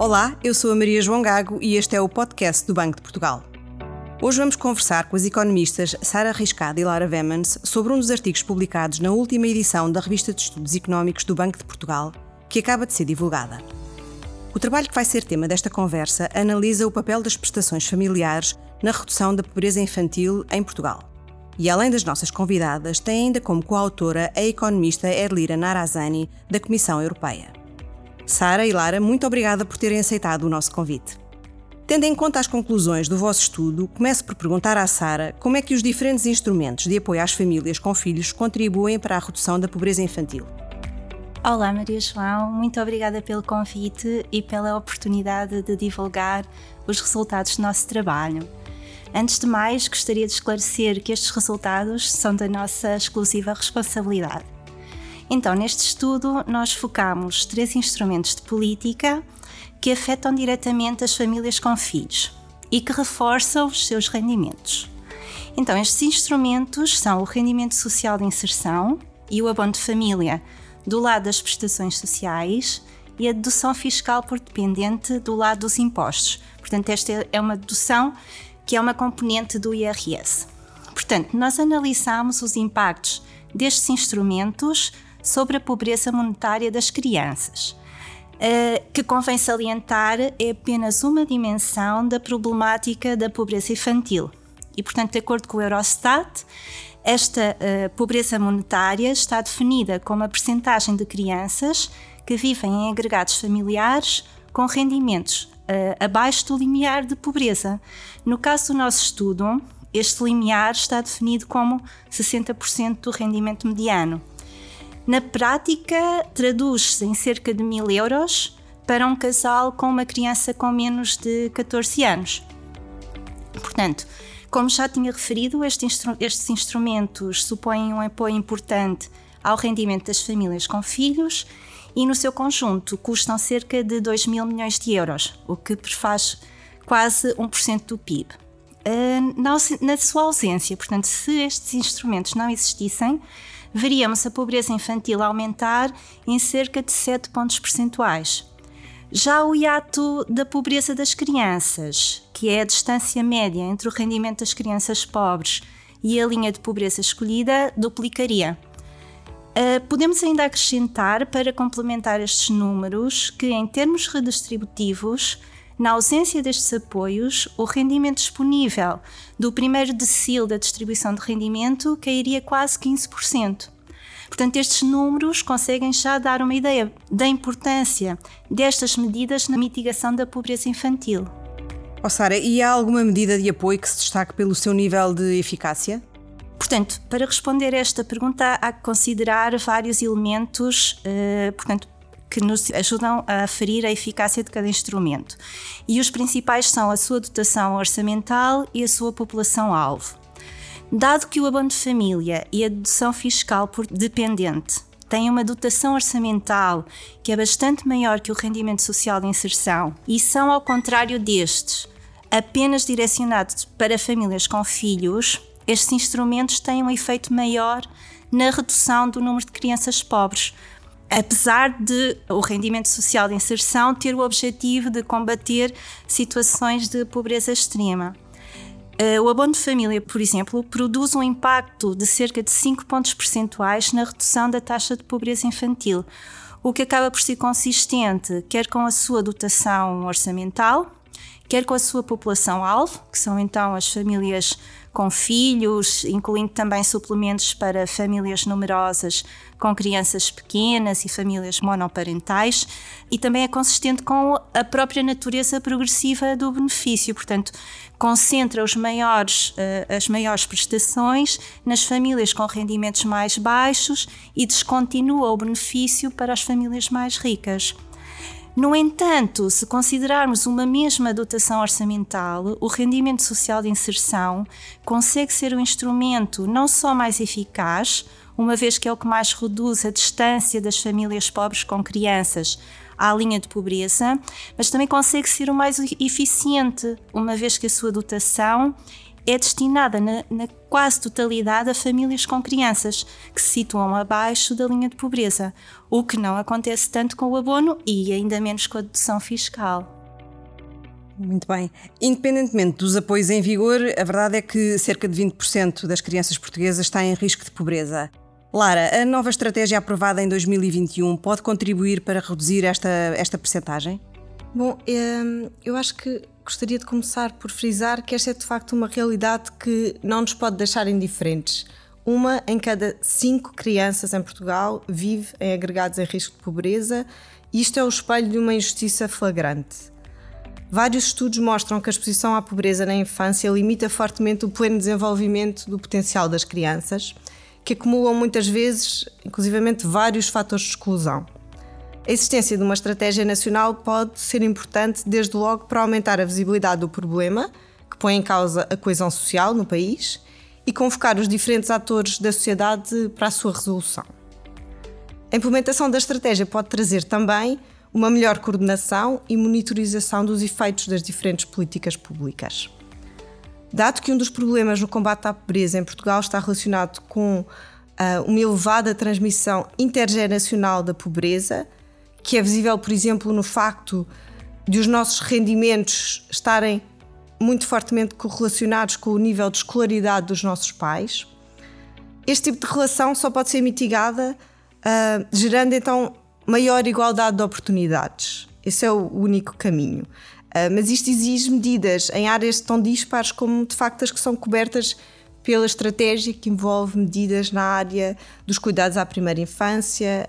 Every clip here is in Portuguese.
Olá, eu sou a Maria João Gago e este é o podcast do Banco de Portugal. Hoje vamos conversar com as economistas Sara Riscada e Lara Vemans sobre um dos artigos publicados na última edição da Revista de Estudos Económicos do Banco de Portugal, que acaba de ser divulgada. O trabalho que vai ser tema desta conversa analisa o papel das prestações familiares na redução da pobreza infantil em Portugal. E além das nossas convidadas, tem ainda como coautora a economista Erlira Narazani, da Comissão Europeia. Sara e Lara, muito obrigada por terem aceitado o nosso convite. Tendo em conta as conclusões do vosso estudo, começo por perguntar à Sara como é que os diferentes instrumentos de apoio às famílias com filhos contribuem para a redução da pobreza infantil. Olá, Maria João, muito obrigada pelo convite e pela oportunidade de divulgar os resultados do nosso trabalho. Antes de mais, gostaria de esclarecer que estes resultados são da nossa exclusiva responsabilidade. Então, neste estudo, nós focamos três instrumentos de política que afetam diretamente as famílias com filhos e que reforçam os seus rendimentos. Então, estes instrumentos são o rendimento social de inserção e o abono de família do lado das prestações sociais e a dedução fiscal por dependente do lado dos impostos. Portanto, esta é uma dedução que é uma componente do IRS. Portanto, nós analisamos os impactos destes instrumentos sobre a pobreza monetária das crianças, eh, que convém salientar é apenas uma dimensão da problemática da pobreza infantil. E, portanto, de acordo com o Eurostat, esta uh, pobreza monetária está definida como a percentagem de crianças que vivem em agregados familiares com rendimentos uh, abaixo do limiar de pobreza. No caso do nosso estudo, este limiar está definido como 60% do rendimento mediano. Na prática, traduz-se em cerca de mil euros para um casal com uma criança com menos de 14 anos. Portanto, como já tinha referido, estes, instru estes instrumentos supõem um apoio importante ao rendimento das famílias com filhos e, no seu conjunto, custam cerca de 2 mil milhões de euros, o que prefaz quase 1% do PIB. Uh, na, na sua ausência, portanto, se estes instrumentos não existissem, veríamos a pobreza infantil aumentar em cerca de 7 pontos percentuais. Já o hiato da pobreza das crianças, que é a distância média entre o rendimento das crianças pobres e a linha de pobreza escolhida, duplicaria. Uh, podemos ainda acrescentar, para complementar estes números, que em termos redistributivos, na ausência destes apoios, o rendimento disponível do primeiro decil da distribuição de rendimento cairia quase 15%. Portanto, estes números conseguem já dar uma ideia da importância destas medidas na mitigação da pobreza infantil. Oh, Sara, e há alguma medida de apoio que se destaque pelo seu nível de eficácia? Portanto, para responder a esta pergunta, há que considerar vários elementos, uh, portanto, que nos ajudam a aferir a eficácia de cada instrumento. E os principais são a sua dotação orçamental e a sua população-alvo. Dado que o abono de família e a dedução fiscal por dependente têm uma dotação orçamental que é bastante maior que o rendimento social de inserção e são, ao contrário destes, apenas direcionados para famílias com filhos, estes instrumentos têm um efeito maior na redução do número de crianças pobres, apesar de o rendimento social de inserção ter o objetivo de combater situações de pobreza extrema. Eh, o abono de família, por exemplo, produz um impacto de cerca de 5 pontos percentuais na redução da taxa de pobreza infantil, o que acaba por ser consistente quer com a sua dotação orçamental, quer com a sua população-alvo, que são então as famílias com filhos, incluindo também suplementos para famílias numerosas com crianças pequenas e famílias monoparentais, e também é consistente com a própria natureza progressiva do benefício, portanto, concentra os maiores, uh, as maiores prestações nas famílias com rendimentos mais baixos e descontinua o benefício para as famílias mais ricas. No entanto, se considerarmos uma mesma dotação orçamental, o rendimento social de inserção consegue ser um instrumento não só mais eficaz, uma vez que é o que mais reduz a distância das famílias pobres com crianças à linha de pobreza, mas também consegue ser o mais eficiente, uma vez que a sua dotação é destinada na, na, quase totalidade a famílias com crianças que se situam abaixo da linha de pobreza, o que não acontece tanto com o abono e ainda menos com a dedução fiscal. Muito bem. Independentemente dos apoios em vigor, a verdade é que cerca de 20% das crianças portuguesas está em risco de pobreza. Lara, a nova estratégia aprovada em 2021 pode contribuir para reduzir esta, esta percentagem? Bom, hum, eu acho que gostaria de começar por frisar que esta é de facto uma realidade que não nos pode deixar indiferentes. Uma em cada cinco crianças em Portugal vive em agregados em risco de pobreza e isto é o espelho de uma injustiça flagrante. Vários estudos mostram que a exposição à pobreza na infância limita fortemente o pleno desenvolvimento do potencial das crianças, que acumulam muitas vezes, inclusivamente, vários fatores de exclusão. A existência de uma estratégia nacional pode ser importante, desde logo, para aumentar a visibilidade do problema, que põe em causa a coesão social no país, e convocar os diferentes atores da sociedade para a sua resolução. A implementação da estratégia pode trazer também uma melhor coordenação e monitorização dos efeitos das diferentes políticas públicas. Dado que um dos problemas no combate à pobreza em Portugal está relacionado com uh, uma elevada transmissão intergeracional da pobreza, que é visível, por exemplo, no facto de os nossos rendimentos estarem muito fortemente correlacionados com o nível de escolaridade dos nossos pais. Este tipo de relação só pode ser mitigada uh, gerando então maior igualdade de oportunidades. Esse é o único caminho. Uh, mas isto exige medidas em áreas tão dispares como de facto as que são cobertas pela estratégia que envolve medidas na área dos cuidados à primeira infância,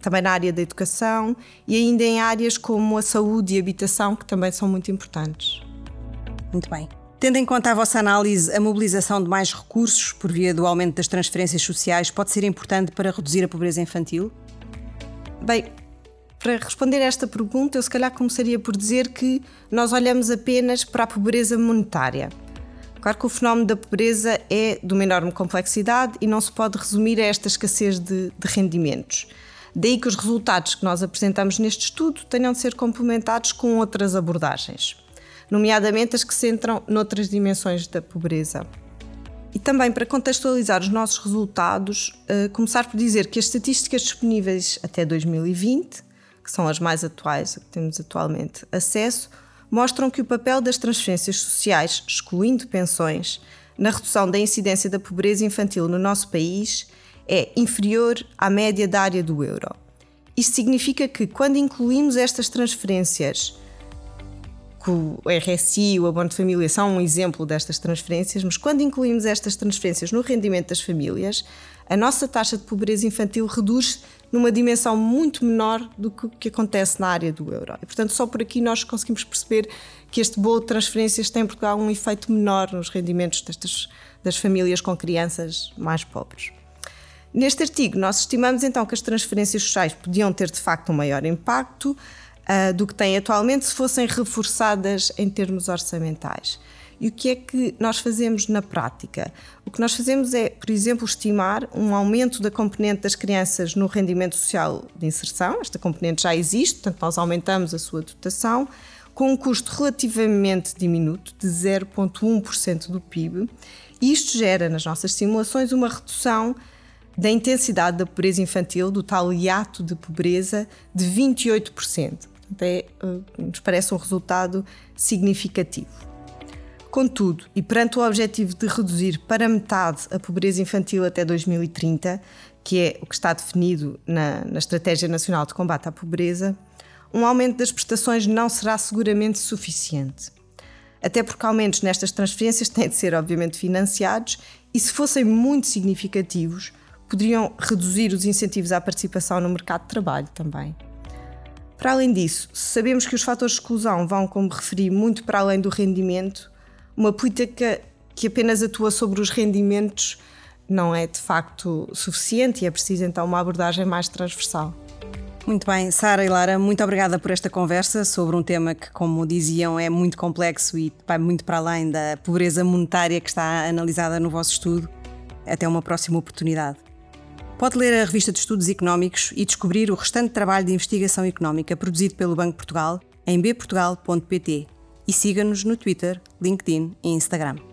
também na área da educação e ainda em áreas como a saúde e a habitação, que também são muito importantes. Muito bem. Tendo em conta a vossa análise, a mobilização de mais recursos por via do aumento das transferências sociais pode ser importante para reduzir a pobreza infantil? Bem, para responder a esta pergunta, eu se calhar começaria por dizer que nós olhamos apenas para a pobreza monetária. Claro que o fenómeno da pobreza é de uma enorme complexidade e não se pode resumir a esta escassez de, de rendimentos. Daí que os resultados que nós apresentamos neste estudo tenham de ser complementados com outras abordagens, nomeadamente as que centram noutras dimensões da pobreza. E também para contextualizar os nossos resultados, uh, começar por dizer que as estatísticas disponíveis até 2020, que são as mais atuais, que temos atualmente acesso, mostram que o papel das transferências sociais, excluindo pensões, na redução da incidência da pobreza infantil no nosso país é inferior à média da área do euro. Isto significa que, quando incluímos estas transferências, que o RSI o abono de família são um exemplo destas transferências, mas quando incluímos estas transferências no rendimento das famílias, a nossa taxa de pobreza infantil reduz numa dimensão muito menor do que que acontece na área do euro. E, portanto, só por aqui nós conseguimos perceber que este bolo de transferências tem em Portugal um efeito menor nos rendimentos destas, das famílias com crianças mais pobres. Neste artigo, nós estimamos então que as transferências sociais podiam ter de facto um maior impacto uh, do que têm atualmente se fossem reforçadas em termos orçamentais. E o que é que nós fazemos na prática? O que nós fazemos é, por exemplo, estimar um aumento da componente das crianças no rendimento social de inserção. Esta componente já existe, portanto, nós aumentamos a sua dotação com um custo relativamente diminuto, de 0,1% do PIB. E isto gera, nas nossas simulações, uma redução da intensidade da pobreza infantil, do tal hiato de pobreza, de 28%. Portanto, é, eh, nos parece um resultado significativo. Contudo, e perante o objetivo de reduzir para metade a pobreza infantil até 2030, que é o que está definido na, na Estratégia Nacional de Combate à Pobreza, um aumento das prestações não será seguramente suficiente. Até porque aumentos nestas transferências têm de ser, obviamente, financiados e, se fossem muito significativos, poderiam reduzir os incentivos à participação no mercado de trabalho também. Para além disso, sabemos que os fatores de exclusão vão, como referi, muito para além do rendimento, uma política que apenas atua sobre os rendimentos não é de facto suficiente e é preciso então uma abordagem mais transversal. Muito bem, Sara e Lara, muito obrigada por esta conversa sobre um tema que, como diziam, é muito complexo e vai muito para além da pobreza monetária que está analisada no vosso estudo. Até uma próxima oportunidade. Pode ler a revista de Estudos Económicos e descobrir o restante trabalho de investigação económica produzido pelo Banco Portugal em bportugal.pt e siga-nos no Twitter, LinkedIn e Instagram.